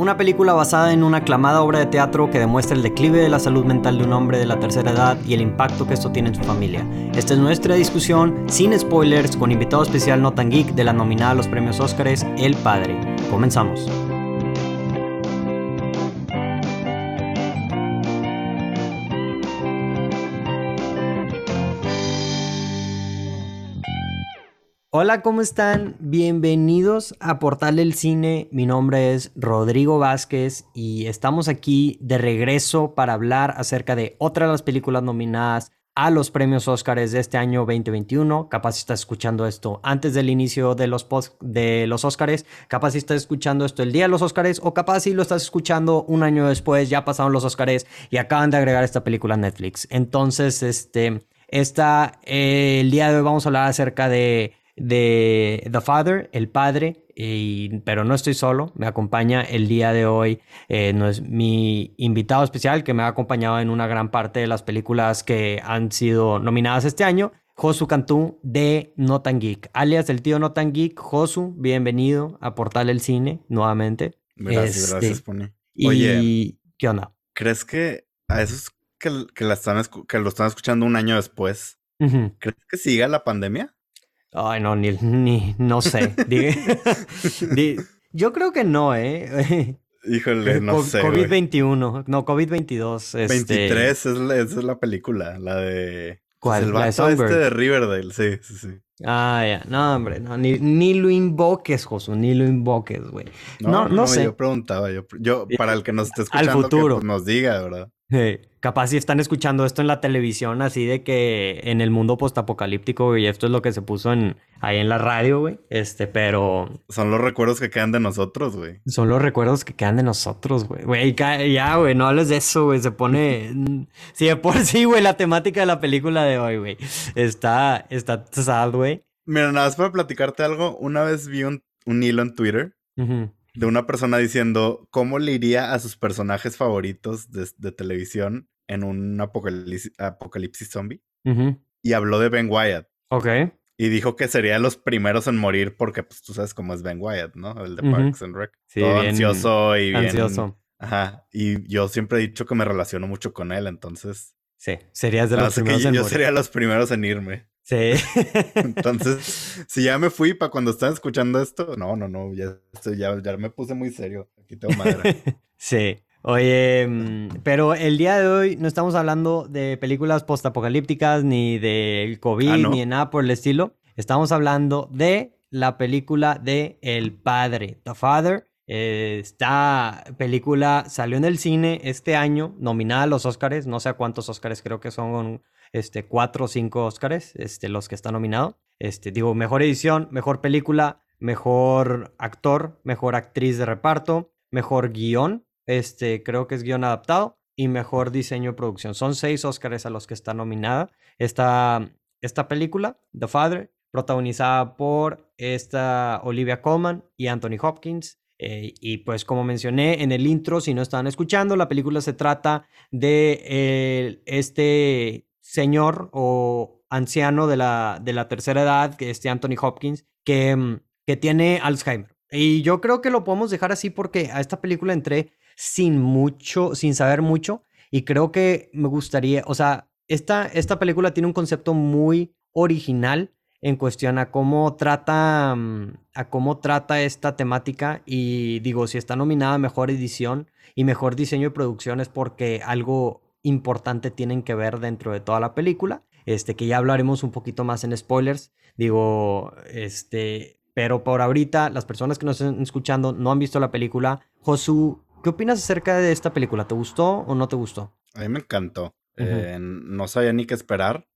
una película basada en una aclamada obra de teatro que demuestra el declive de la salud mental de un hombre de la tercera edad y el impacto que esto tiene en su familia. Esta es nuestra discusión, sin spoilers, con invitado especial No Tan Geek de la nominada a los premios Óscares, El Padre. Comenzamos. Hola, ¿cómo están? Bienvenidos a Portal del Cine. Mi nombre es Rodrigo Vázquez y estamos aquí de regreso para hablar acerca de otra de las películas nominadas a los premios Óscares de este año 2021. Capaz si estás escuchando esto antes del inicio de los, de los Óscares, capaz si estás escuchando esto el día de los Óscares o capaz si lo estás escuchando un año después, ya pasaron los Óscares y acaban de agregar esta película a Netflix. Entonces, este, esta, eh, el día de hoy vamos a hablar acerca de de The Father, el padre, pero no estoy solo, me acompaña el día de hoy, eh, no es mi invitado especial que me ha acompañado en una gran parte de las películas que han sido nominadas este año, Josu Cantú de Notan Geek, alias el tío Notan Geek. Josu, bienvenido a Portal El Cine nuevamente. Gracias, gracias, este, Pone. Oye, ¿qué onda? ¿Crees que a esos que, que, la están, que lo están escuchando un año después, ¿crees que siga la pandemia? Ay, no, ni, ni no sé. yo creo que no, ¿eh? Híjole, no sé. COVID-21, no, COVID-22. Este... 23 es la, es la película, la de. ¿Cuál? El vato este de Riverdale, sí, sí, sí. Ah, ya. No, hombre, no. Ni, ni lo invoques, Josu. Ni lo invoques, güey. No, no, sé. Yo preguntaba. Yo, yo, para el que nos esté escuchando, Al futuro. Que, pues, nos diga, ¿verdad? Capaz si están escuchando esto en la televisión, así de que en el mundo postapocalíptico, y esto es lo que se puso en, ahí en la radio, güey. Este, pero. Son los recuerdos que quedan de nosotros, güey. Son los recuerdos que quedan de nosotros, güey. Güey, ya, güey, no hables de eso, güey. Se pone. sí, de por sí, güey, la temática de la película de hoy, güey. Está, está sad, güey. Mira, nada más para platicarte algo. Una vez vi un, un hilo en Twitter de una persona diciendo cómo le iría a sus personajes favoritos de, televisión en un apocalipsis, zombie. Y habló de Ben Wyatt. Ok. Y dijo que sería los primeros en morir porque, pues, tú sabes cómo es Ben Wyatt, ¿no? El de Parks and Rec. Sí, Todo ansioso y bien... Ansioso. Ajá. Y yo siempre he dicho que me relaciono mucho con él, entonces... Sí, serías de los primeros en Yo sería los primeros en irme. Sí. Entonces, si ya me fui para cuando están escuchando esto, no, no, no, ya, ya, ya me puse muy serio. Aquí tengo madre. sí. Oye, mm, pero el día de hoy no estamos hablando de películas postapocalípticas, ni del COVID, ah, ni de nada por el estilo. Estamos hablando de la película de El Padre, The Father. esta película salió en el cine este año, nominada a los Oscars, no sé a cuántos Oscars, creo que son este, cuatro o cinco Oscars, este, los que están nominados. Este, digo, mejor edición, mejor película, mejor actor, mejor actriz de reparto, mejor guion, este, creo que es guion adaptado, y mejor diseño de producción. Son seis Oscars a los que está nominada esta, esta película, The Father, protagonizada por esta Olivia Colman y Anthony Hopkins. Eh, y pues como mencioné en el intro, si no estaban escuchando, la película se trata de eh, este señor o anciano de la, de la tercera edad, que es Anthony Hopkins, que, mm, que tiene Alzheimer. Y yo creo que lo podemos dejar así porque a esta película entré sin mucho, sin saber mucho. Y creo que me gustaría, o sea, esta, esta película tiene un concepto muy original en cuestión a cómo trata mm, a cómo trata esta temática y digo si está nominada a mejor edición y mejor diseño de producción es porque algo importante tienen que ver dentro de toda la película. Este, que ya hablaremos un poquito más en spoilers. Digo, este, pero por ahorita, las personas que nos están escuchando no han visto la película. Josu, ¿qué opinas acerca de esta película? ¿Te gustó o no te gustó? A mí me encantó. Eh, no sabía ni qué esperar.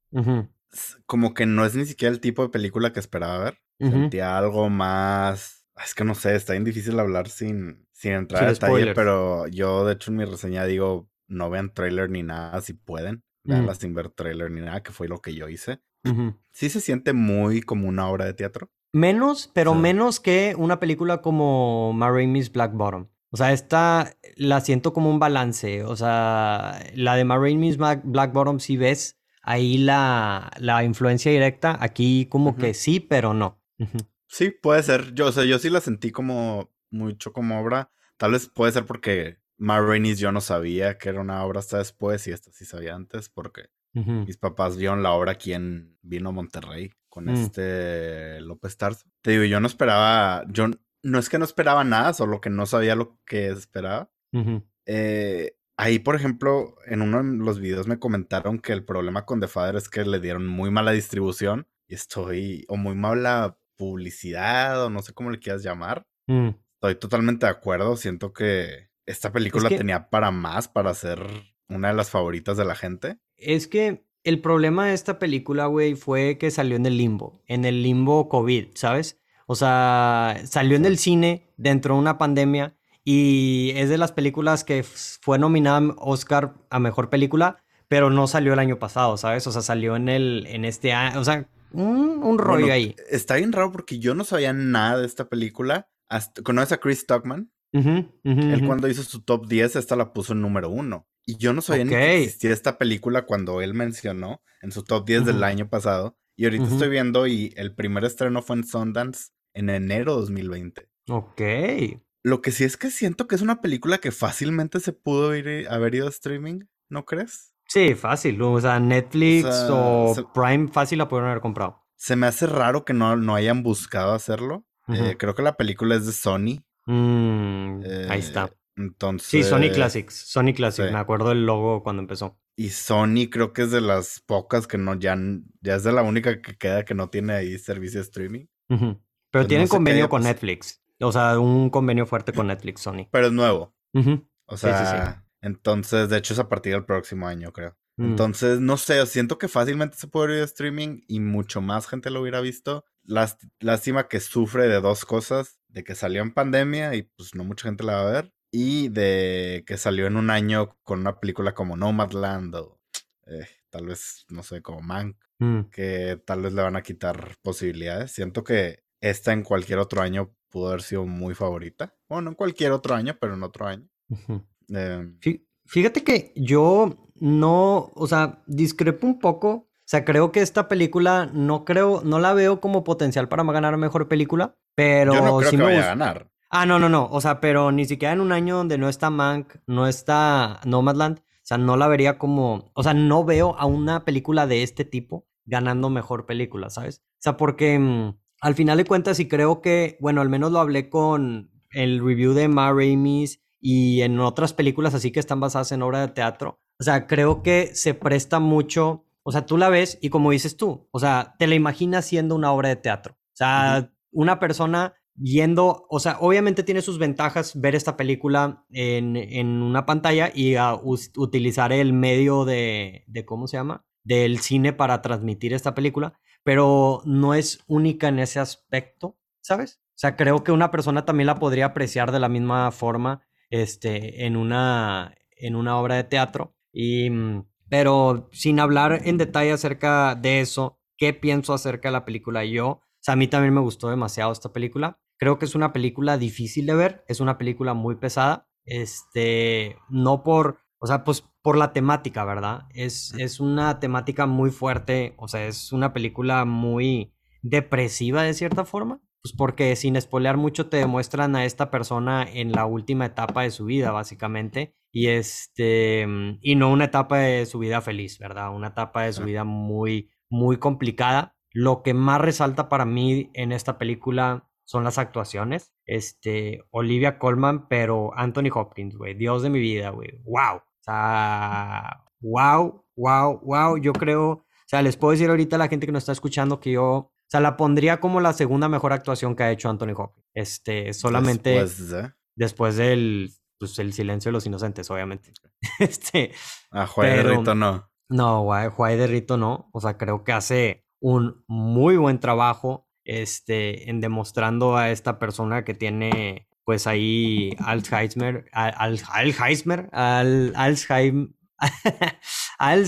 Como que no es ni siquiera el tipo de película que esperaba ver. Sentía algo más. Es que no sé, está bien difícil hablar sin, sin entrar en detalle, pero yo, de hecho, en mi reseña digo, no vean trailer ni nada si pueden. Veanla sin ver trailer ni nada, que fue lo que yo hice. Sí se siente muy como una obra de teatro. Menos, pero menos que una película como Miss Black Bottom. O sea, esta la siento como un balance. O sea, la de Miss Black Bottom, si ves ahí la, la influencia directa, aquí como que sí, pero no. Sí, puede ser. Yo, o sea, yo sí la sentí como mucho como obra Tal vez puede ser porque Ma yo no sabía que era una obra hasta después y esta sí sabía antes porque mis papás vieron la obra aquí en Vino Monterrey con mm. este López Tarso. Te digo, yo no esperaba, yo no es que no esperaba nada, solo que no sabía lo que esperaba. eh, Ahí, por ejemplo, en uno de los videos me comentaron que el problema con The Father es que le dieron muy mala distribución y estoy, o muy mala publicidad, o no sé cómo le quieras llamar. Mm. Estoy totalmente de acuerdo. Siento que esta película tenía para más, para ser una de las favoritas de la gente. Es que el problema de esta película, güey, fue que salió en el limbo, en el limbo COVID, ¿sabes? O sea, salió en el cine dentro de una pandemia y es de las películas que fue nominada Oscar a Mejor Película, pero no salió el año pasado, ¿sabes? O sea, salió en, el, en este año, o sea, un, rollo ahí. Está bien raro porque yo no sabía nada de esta película. Hasta, ¿Conoces a Chris Stockman? Él cuando hizo su top 10, esta la puso en número uno. Y yo no sabía ni que existía esta película cuando él mencionó en su top 10 del año pasado. Y ahorita estoy viendo y el primer estreno fue en Sundance en enero 2020. Ok. Lo que sí es que siento que es una película que fácilmente se pudo ir, eh, haber ido a streaming, ¿no crees? Sí, fácil. O sea, Netflix o, Prime fácil la pudieron haber comprado. Se me hace raro que no, no hayan buscado hacerlo. Eh, creo que la película es de Sony. Mm, ahí está. Eh, entonces. Sí, Sony Classics. Sony Classics. Me acuerdo del logo cuando empezó. Y Sony creo que es de las pocas que no, ya, ya es de la única que queda que no tiene ahí servicio de streaming. Pero tienen convenio con Netflix. O sea, un convenio fuerte con Netflix, Sony. Pero es nuevo. O sea, entonces, de hecho es a partir del próximo año, creo. Mm. Entonces, no sé, siento que fácilmente se puede ir a streaming y mucho más gente lo hubiera visto. Lástima que sufre de dos cosas, de que salió en pandemia y pues no mucha gente la va a ver, y de que salió en un año con una película como Nomadland o eh, tal vez, no sé, como Mank, mm. que tal vez le van a quitar posibilidades. Siento que esta en cualquier otro año pudo haber sido muy favorita. Bueno, en cualquier otro año, pero en otro año. Em, fíjate que yo no, o sea, discrepo un poco. O sea, creo que esta película no creo, no la veo como potencial para ganar mejor película, pero yo no creo que vaya a ganar. Ah, no, no, no. O sea, pero ni siquiera en un año donde no está Mank, no está Nomadland. O sea, no la vería como. O sea, no veo a una película de este tipo ganando mejor película, ¿sabes? O sea, porque. Mm, al final de cuentas, y creo que, bueno, al menos lo hablé con el review de Ma Rainey's y en otras películas así que están basadas en obra de teatro. O sea, creo que se presta mucho, o sea, tú la ves y como dices tú, o sea, te la imaginas siendo una obra de teatro. O sea, una persona yendo, o sea, obviamente tiene sus ventajas ver esta película en, en una pantalla y utilizar el medio de, de, ¿cómo se llama? Del cine para transmitir esta película pero no es única en ese aspecto, ¿sabes? O sea, creo que una persona también la podría apreciar de la misma forma este, en, una, en una obra de teatro. Y, mm, pero sin hablar en detalle acerca de eso, ¿qué pienso acerca de la película yo? O sea, a mí también me gustó demasiado esta película. Creo que es una película difícil de ver, es una película muy pesada. Este, no por, o sea, pues por la temática, ¿verdad? Es, es una temática muy fuerte, o sea, es una película muy depresiva de cierta forma. Pues porque sin espolear mucho te demuestran a esta persona en la última etapa de su vida, básicamente. Y este, y no una etapa de su vida feliz, ¿verdad? Una etapa de su vida muy, muy complicada. Lo que más resalta para mí en esta película son las actuaciones. Este, Olivia Colman, pero Anthony Hopkins, güey. Dios de mi vida, güey. ¡Wow! O sea, wow, wow, wow. Yo creo, o sea, les puedo decir ahorita a la gente que nos está escuchando que yo, o sea, la pondría como la segunda mejor actuación que ha hecho Anthony Hopkins. Este, solamente después, de... después del, pues, el silencio de los inocentes, obviamente. este. A Juay de Rito no. No, Juay de Rito no. O sea, creo que hace un muy buen trabajo este, en demostrando a esta persona que tiene pues ahí Alzheimer, al, Alzheimer, al, Alzheimer,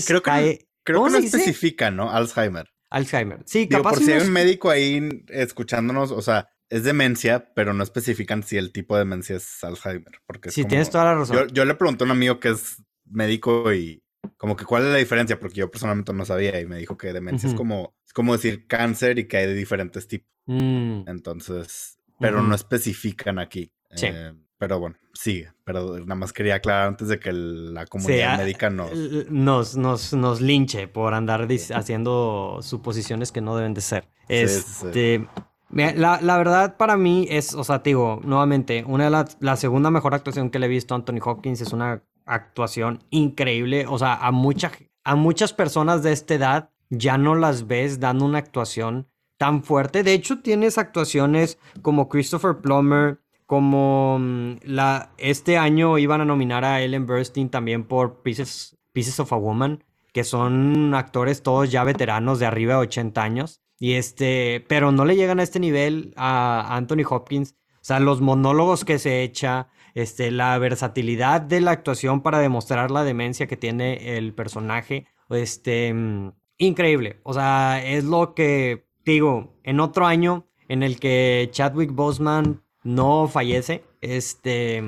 creo que, creo que no especifica, ¿no? Alzheimer. Alzheimer. Sí, Digo, capaz. Por si hay un médico ahí escuchándonos, o sea, es demencia, pero no especifican si el tipo de demencia es Alzheimer. Porque sí, tienes toda la razón. Yo, le pregunté a un amigo que es médico y como que cuál es la diferencia, porque yo personalmente no sabía y me dijo que demencia es como es como decir cáncer y que hay de diferentes tipos. Mm. Entonces, pero no especifican aquí. Sí. Eh, pero bueno, sigue. Pero nada más quería aclarar antes de que la comunidad ah, médica nos... Nos, nos... nos, linche por andar haciendo suposiciones que no deben de ser. este... La, la, verdad para mí es, o sea, te digo, nuevamente, una de las, la segunda mejor actuación que le he visto a Anthony Hopkins es una actuación increíble. O sea, a, a muchas personas de esta edad ya no las ves dando una actuación tan fuerte. De hecho, tienes actuaciones como Christopher Plummer, como mm, la, este año iban a nominar a Ellen Burstyn también por Pieces, Pieces of a Woman, que son actores todos ya veteranos de arriba de 80 años. Y este, pero no le llegan a este nivel a Anthony Hopkins. Sea, los monólogos que se echa, este, la versatilidad de la actuación para demostrar la demencia que tiene el personaje, este, increíble. O sea, es lo que digo, en otro año en el que Chadwick Boseman no fallece, este,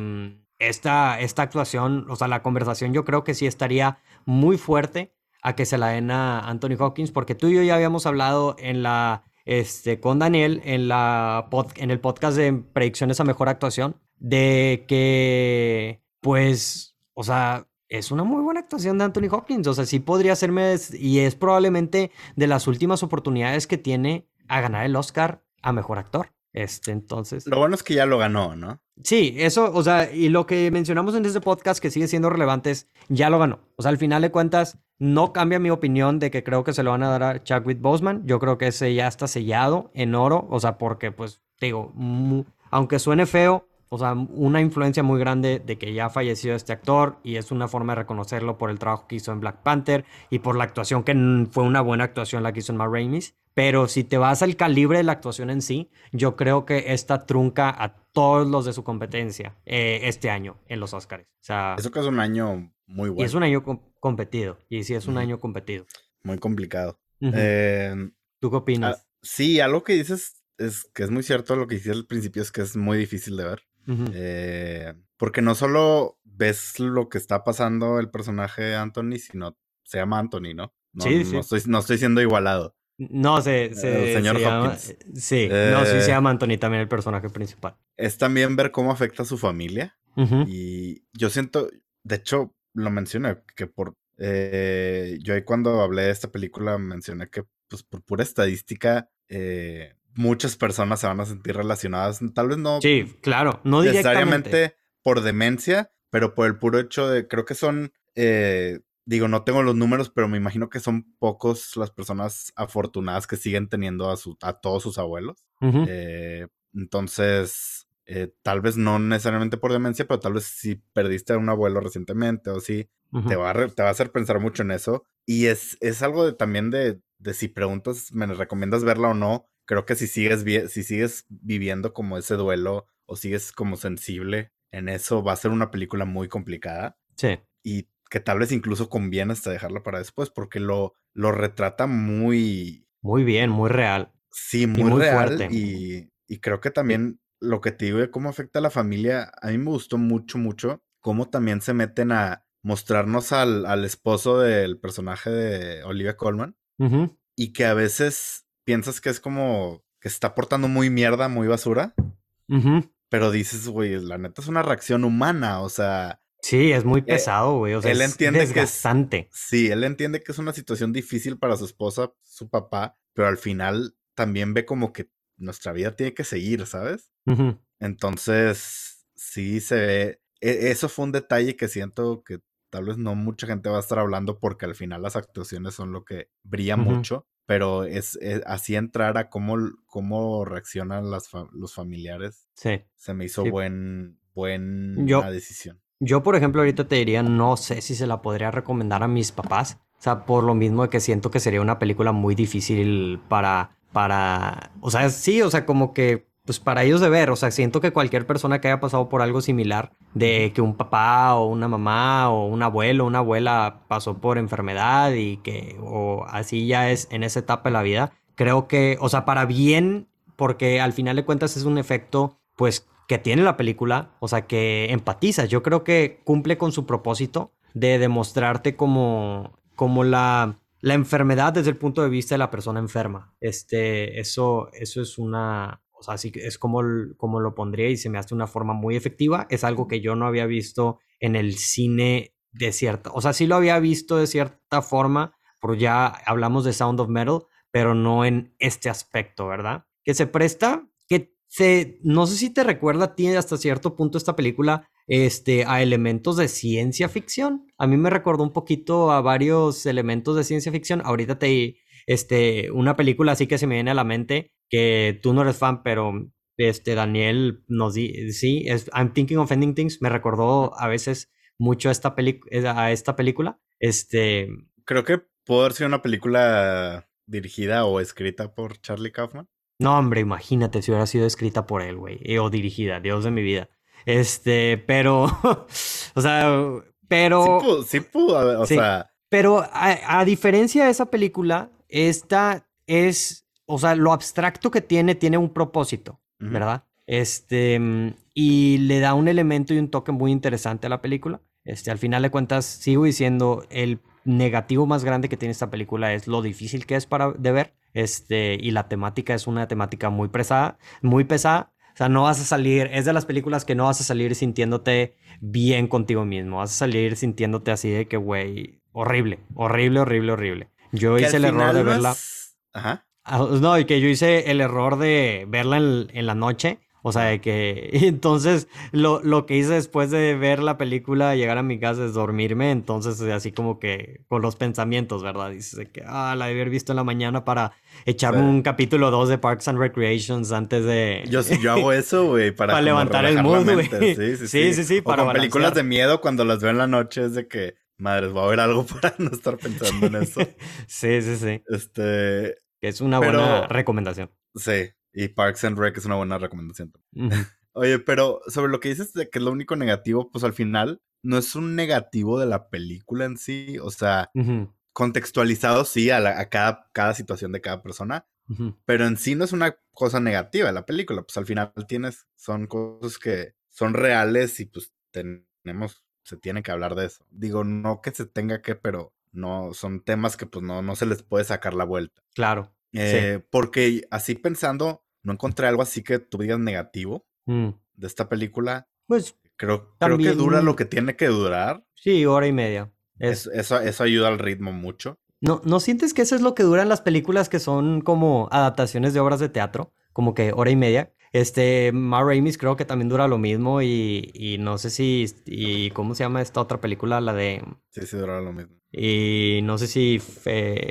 esta, esta actuación, o sea, la conversación yo creo que sí estaría muy fuerte a que se la den a Anthony Hawkins, porque tú y yo ya habíamos hablado en la, este, con Daniel en, la en el podcast de predicciones a mejor actuación, de que, pues, o sea, es una muy buena actuación de Anthony Hopkins. O sea, sí podría serme, y es probablemente de las últimas oportunidades que tiene a ganar el Oscar a mejor actor. Este, entonces. Lo bueno es que ya lo ganó, ¿no? Sí, eso, o sea, y lo que mencionamos en este podcast que sigue siendo relevante es, ya lo ganó. O sea, al final de cuentas, no cambia mi opinión de que creo que se lo van a dar a Chadwick Boseman. Yo creo que ese ya está sellado en oro, o sea, porque, pues, digo, aunque suene feo, o sea, una influencia muy grande de que ya falleció este actor y es una forma de reconocerlo por el trabajo que hizo en Black Panther y por la actuación que fue una buena actuación la que hizo en Ma Pero si te vas al calibre de la actuación en sí, yo creo que esta trunca a todos los de su competencia eh, este año en los Oscars. O sea, Eso que es un año muy bueno. Y es un año competido. Y sí, es un año competido. Muy complicado. Em, ¿Tú qué opinas? Ah, sí, algo que dices es que es muy cierto lo que dijiste al principio, es que es muy difícil de ver. Eh, porque no solo ves lo que está pasando el personaje Anthony, sino se llama Anthony, ¿no? No, sí, sí. no, estoy, siendo igualado. No, se, se, señor Hopkins. sí, no, sí se eh, llama Anthony también el personaje principal. Es también ver cómo afecta a su familia. Y yo siento, de hecho, lo mencioné, que por... Eh, yo ahí cuando hablé de esta película mencioné que pues por pura estadística eh, muchas personas se van a sentir relacionadas, tal vez no. Sí, claro, no necesariamente por demencia, pero por el puro hecho de, creo que son, eh, digo, no tengo los números, pero me imagino que son pocos las personas afortunadas que siguen teniendo a, su, a todos sus abuelos. Eh, entonces, eh, tal vez no necesariamente por demencia, pero tal vez si perdiste a un abuelo recientemente o si te, va a te va a hacer pensar mucho en eso. Y es, es algo de, también de, de si preguntas, me recomiendas verla o no, creo que si sigues, si sigues viviendo como ese duelo o sigues como sensible en eso, va a ser una película muy complicada. Sí. Y que tal vez incluso conviene hasta dejarla para después, porque lo, lo retrata muy... Muy bien, muy real. Sí, muy, real. Fuerte. Y, y, creo que también lo que te digo de cómo afecta a la familia, a mí me gustó mucho, mucho, cómo también se meten a mostrarnos al, al esposo del personaje de Olivia Colman. Y que a veces piensas que es como que está portando muy mierda, muy basura. Pero dices, güey, la neta es una reacción humana, o sea. Sí, es muy eh, pesado, güey. O sea, él entiende que es, Sí, él entiende que es una situación difícil para su esposa, su papá, pero al final también ve como que nuestra vida tiene que seguir, ¿sabes? Entonces, sí se ve. E, eso fue un detalle que siento que tal vez no mucha gente va a estar hablando porque al final las actuaciones son lo que brilla mucho pero es, así entrar a cómo, cómo reaccionan las los familiares. Sí. Se me hizo buen, buena decisión. Yo, por ejemplo, ahorita te diría, no sé si se la podría recomendar a mis papás. O sea, por lo mismo de que siento que sería una película muy difícil para, para, o sea, sí, o sea, como que pues para ellos de ver, o sea, siento que cualquier persona que haya pasado por algo similar, de que un papá o una mamá o un abuelo una abuela pasó por enfermedad y que, o así ya es en esa etapa de la vida, creo que, o sea, para bien, porque al final de cuentas es un efecto, pues, que tiene la película, o sea, que empatizas, yo creo que cumple con su propósito de demostrarte como, como la, la enfermedad desde el punto de vista de la persona enferma. Este, eso, eso es una, O sea, así es como, como lo pondría y se me hace una forma muy efectiva. Es algo que yo no había visto en el cine de cierta, o sea, sí lo había visto de cierta forma, pero ya hablamos de Sound of Metal, pero no en este aspecto, ¿verdad? Que se presta, se, no sé si te recuerda, tiene hasta cierto punto esta película, este, a elementos de ciencia ficción. A mí me recordó un poquito a varios elementos de ciencia ficción. Ahorita te, este, una película así que se me viene a la mente, que tú no eres fan, pero este, Daniel nos di, sí, es I'm Thinking of Ending Things, me recordó a veces mucho a esta, a esta película. Este... Creo que pudo haber sido una película dirigida o escrita por Charlie Kaufman. No, hombre, imagínate si hubiera sido escrita por él, güey, eh, o dirigida, Dios de mi vida. Este, pero, o sea, pero... Sí pudo, o sea... Pero a, diferencia de esa película, esta es, o sea, lo abstracto que tiene, tiene un propósito, ¿verdad? Este, y le da un elemento y un toque muy interesante a la película. Este, al final de cuentas, sigo diciendo, el negativo más grande que tiene esta película es lo difícil que es para de ver. Este, y la temática es una temática muy pesada, muy pesada. O sea, no vas a salir, es de las películas que no vas a salir sintiéndote bien contigo mismo. Vas a salir sintiéndote así de que, güey, horrible, horrible, horrible, horrible. Yo hice el error de verla. Ajá. Ah, no, y que yo hice el error de verla en la noche o sea, de que entonces lo, lo, que hice después de ver la película, llegar a mi casa es dormirme, entonces así como que con los pensamientos, ¿verdad? Dices que, ah, la debí haber visto en la mañana para echarme un capítulo 2 de Parks and Recreations antes de... Yo, yo hago eso, güey, para, levantar el mood, güey. Sí, sí, sí. sí, sí, para con películas de miedo, cuando las veo en la noche es de que, madres, va a haber algo para no estar pensando en eso. sí, sí, sí. Este... Es una buena recomendación. Sí, y Parks and Rec es una buena recomendación. Oye, pero sobre lo que dices de que es lo único negativo, pues al final no es un negativo de la película en sí, o sea, contextualizado sí a, cada, cada, situación de cada persona, pero en sí no es una cosa negativa de la película, pues al final tienes, son cosas que son reales y pues tenemos, se tiene que hablar de eso. Digo, no que se tenga que, pero no, son temas que pues no, no se les puede sacar la vuelta. Claro. Eh, porque así pensando, no encontré algo así que tú digas negativo mm. de esta película. Pues creo, creo que dura lo que tiene que durar. Sí, hora y media. eso, eso ayuda al ritmo mucho. ¿No, ¿No sientes que eso es lo que duran las películas que son como adaptaciones de obras de teatro? Como que hora y media. Este, Ma Ramis creo que también dura lo mismo y, y no sé si, y ¿cómo se llama esta otra película? La de... Sí, sí, dura lo mismo. Y no sé si,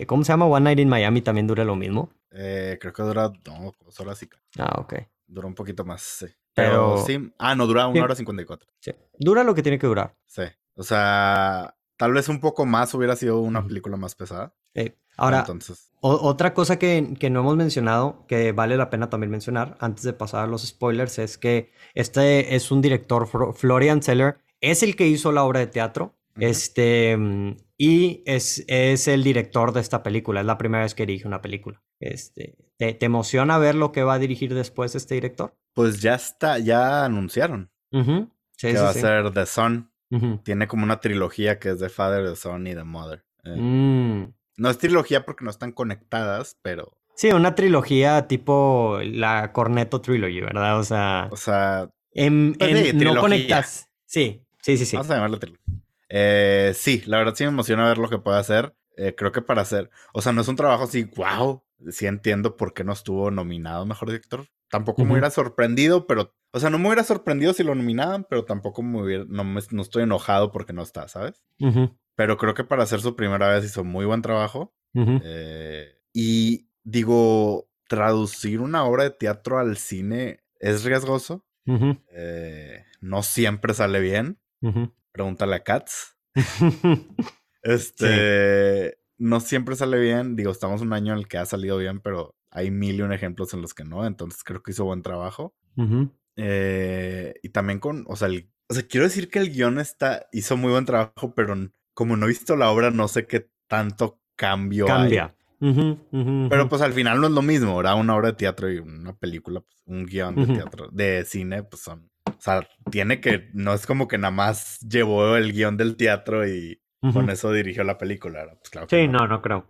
¿cómo se llama? One Night in Miami también dura lo mismo. Eh, creo que dura no, dos horas y... Ah, ok. Dura un poquito más, sí. Pero, sí. Ah, no, dura una hora cincuenta y cuatro. Sí. Dura lo que tiene que durar. Sí. O sea, tal vez un poco más hubiera sido una película más pesada. Ahora, Entonces... otra cosa que, que, no hemos mencionado, que vale la pena también mencionar antes de pasar a los spoilers, es que este es un director, Florian Zeller, es el que hizo la obra de teatro. Este, y es, es el director de esta película. Es la primera vez que dirige una película. Este, ¿te, emociona ver lo que va a dirigir después este director? Pues ya está, ya anunciaron. que va a ser The Son. Tiene como una trilogía que es The Father, The Son y The Mother. Eh, mm. No es trilogía porque no están conectadas, pero. Sí, una trilogía tipo la Corneto Trilogy, ¿verdad? O sea. O sea. En, pues no conectas. Sí, sí, sí, sí. Vamos a llamarlo trilogía. Eh, sí, la verdad sí me emociona ver lo que puede hacer. Eh, creo que para hacer, o sea, no es un trabajo así, wow, sí entiendo por qué no estuvo nominado mejor director. Tampoco me hubiera sorprendido, pero, o sea, no me hubiera sorprendido si lo nominaban, pero tampoco me hubiera, no, me, no estoy enojado porque no está, ¿sabes? Pero creo que para hacer su primera vez hizo muy buen trabajo. Eh, y digo, traducir una obra de teatro al cine es riesgoso. no siempre sale bien. Pregúntale a Katz. este. No siempre sale bien. Digo, estamos un año en el que ha salido bien, pero hay mil y un ejemplos en los que no. Entonces creo que hizo buen trabajo. Eh, y también con. O sea, o sea, quiero decir que el guion está, hizo muy buen trabajo, pero como no he visto la obra, no sé qué tanto cambio Cambia. Pero pues al final no es lo mismo, era una obra de teatro y una película, pues, un guion de teatro, de cine, pues son o sea, tiene que, no es como que nada más llevó el guion del teatro y con eso dirigió la película. Pues claro sí, no. no, creo.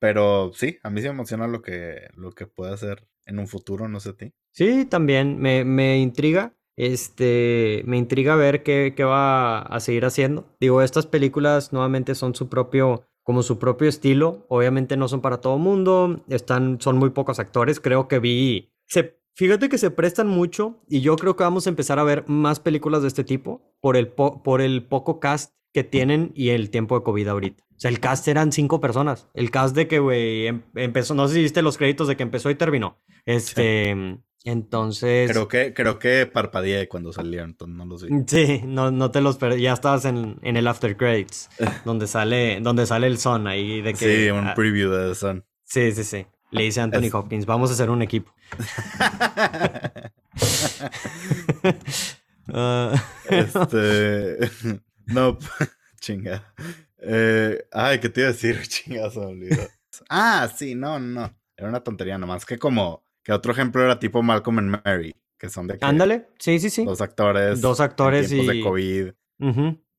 Pero sí, a mí sí me emociona lo que, lo que puede hacer en un futuro, no sé a ti. Sí, también me, me intriga. Este, me intriga ver qué, qué, va a seguir haciendo. Digo, estas películas nuevamente son su propio, como su propio estilo. Obviamente no son para todo mundo, están, son muy pocos actores. Creo que vi, se, fíjate que se prestan mucho y yo creo que vamos a empezar a ver más películas de este tipo por el, por el poco cast que tienen y el tiempo de COVID ahorita. O sea, el cast eran cinco personas. El cast de que, güey, em, empezó, no sé si viste los créditos de que empezó y terminó. Este, entonces. Creo que, creo que parpadeé cuando salieron, entonces no los vi. Sí, no, no te los perdí. Ya estabas en, en, el After Credits, donde sale, donde sale el Son ahí de que. Sí, un preview de Son. Sí, sí, sí. Le dice a Anthony Hopkins, vamos a hacer un equipo. uh, este. no, chinga. Eh, ay, ¿qué te iba a decir? Chinga, se me olvidó. Ah, sí, no, no. Era una tontería nomás. Que como que otro ejemplo era tipo Malcolm and Mary, que son de... Ándale, sí, sí, sí. Dos actores. Dos actores y... de COVID.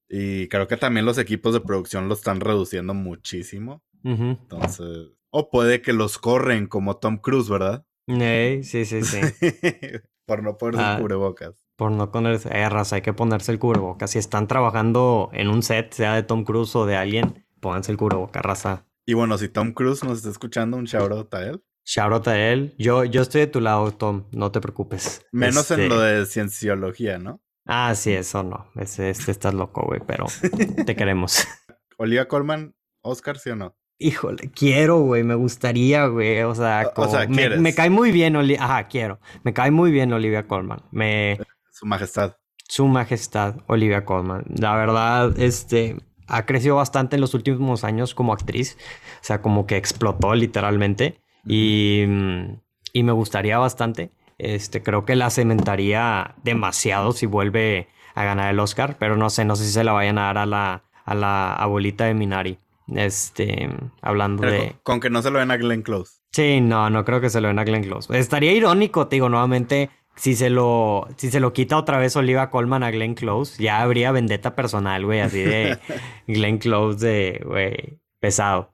Y creo que también los equipos de producción lo están reduciendo muchísimo. Entonces... O puede que los corren como Tom Cruise, ¿verdad? sí, sí, sí. por no ponerse ah, cubrebocas. Por no ponerse... Eh, hay que ponerse el cubrebocas. Si están trabajando en un set, sea de Tom Cruise o de alguien, pónganse el cubrebocas, raza. Y bueno, si Tom Cruise nos está escuchando, un shout out a él. Shout a él. Yo, yo estoy de tu lado, Tom. No te preocupes. Menos en lo este de cienciología, ¿no? Ah, sí, eso no. Este, estás loco, güey, pero te queremos. Olivia Colman, Oscar, ¿sí o no? Híjole, quiero, güey, me gustaría, güey. O sea, me, cae muy bien, Olivia. Ajá, quiero. Me cae muy bien Olivia Colman. Me... Su majestad. Su majestad, Olivia Colman. La verdad, este, ha crecido bastante en los últimos años como actriz. O sea, como que explotó literalmente. Y, y, me gustaría bastante. Este, creo que la cementaría demasiado si vuelve a ganar el Oscar, pero no sé, no sé si se la vayan a dar a la, a la abuelita de Minari. Este, hablando de. Con, que no se lo den a Glenn Close. Sí, no, no creo que se lo den a Glenn Close. Estaría irónico, te digo, nuevamente, si se lo, si se lo quita otra vez Oliva Colman a Glenn Close, ya habría vendetta personal, güey, así de Glenn Close de, güey, pesado.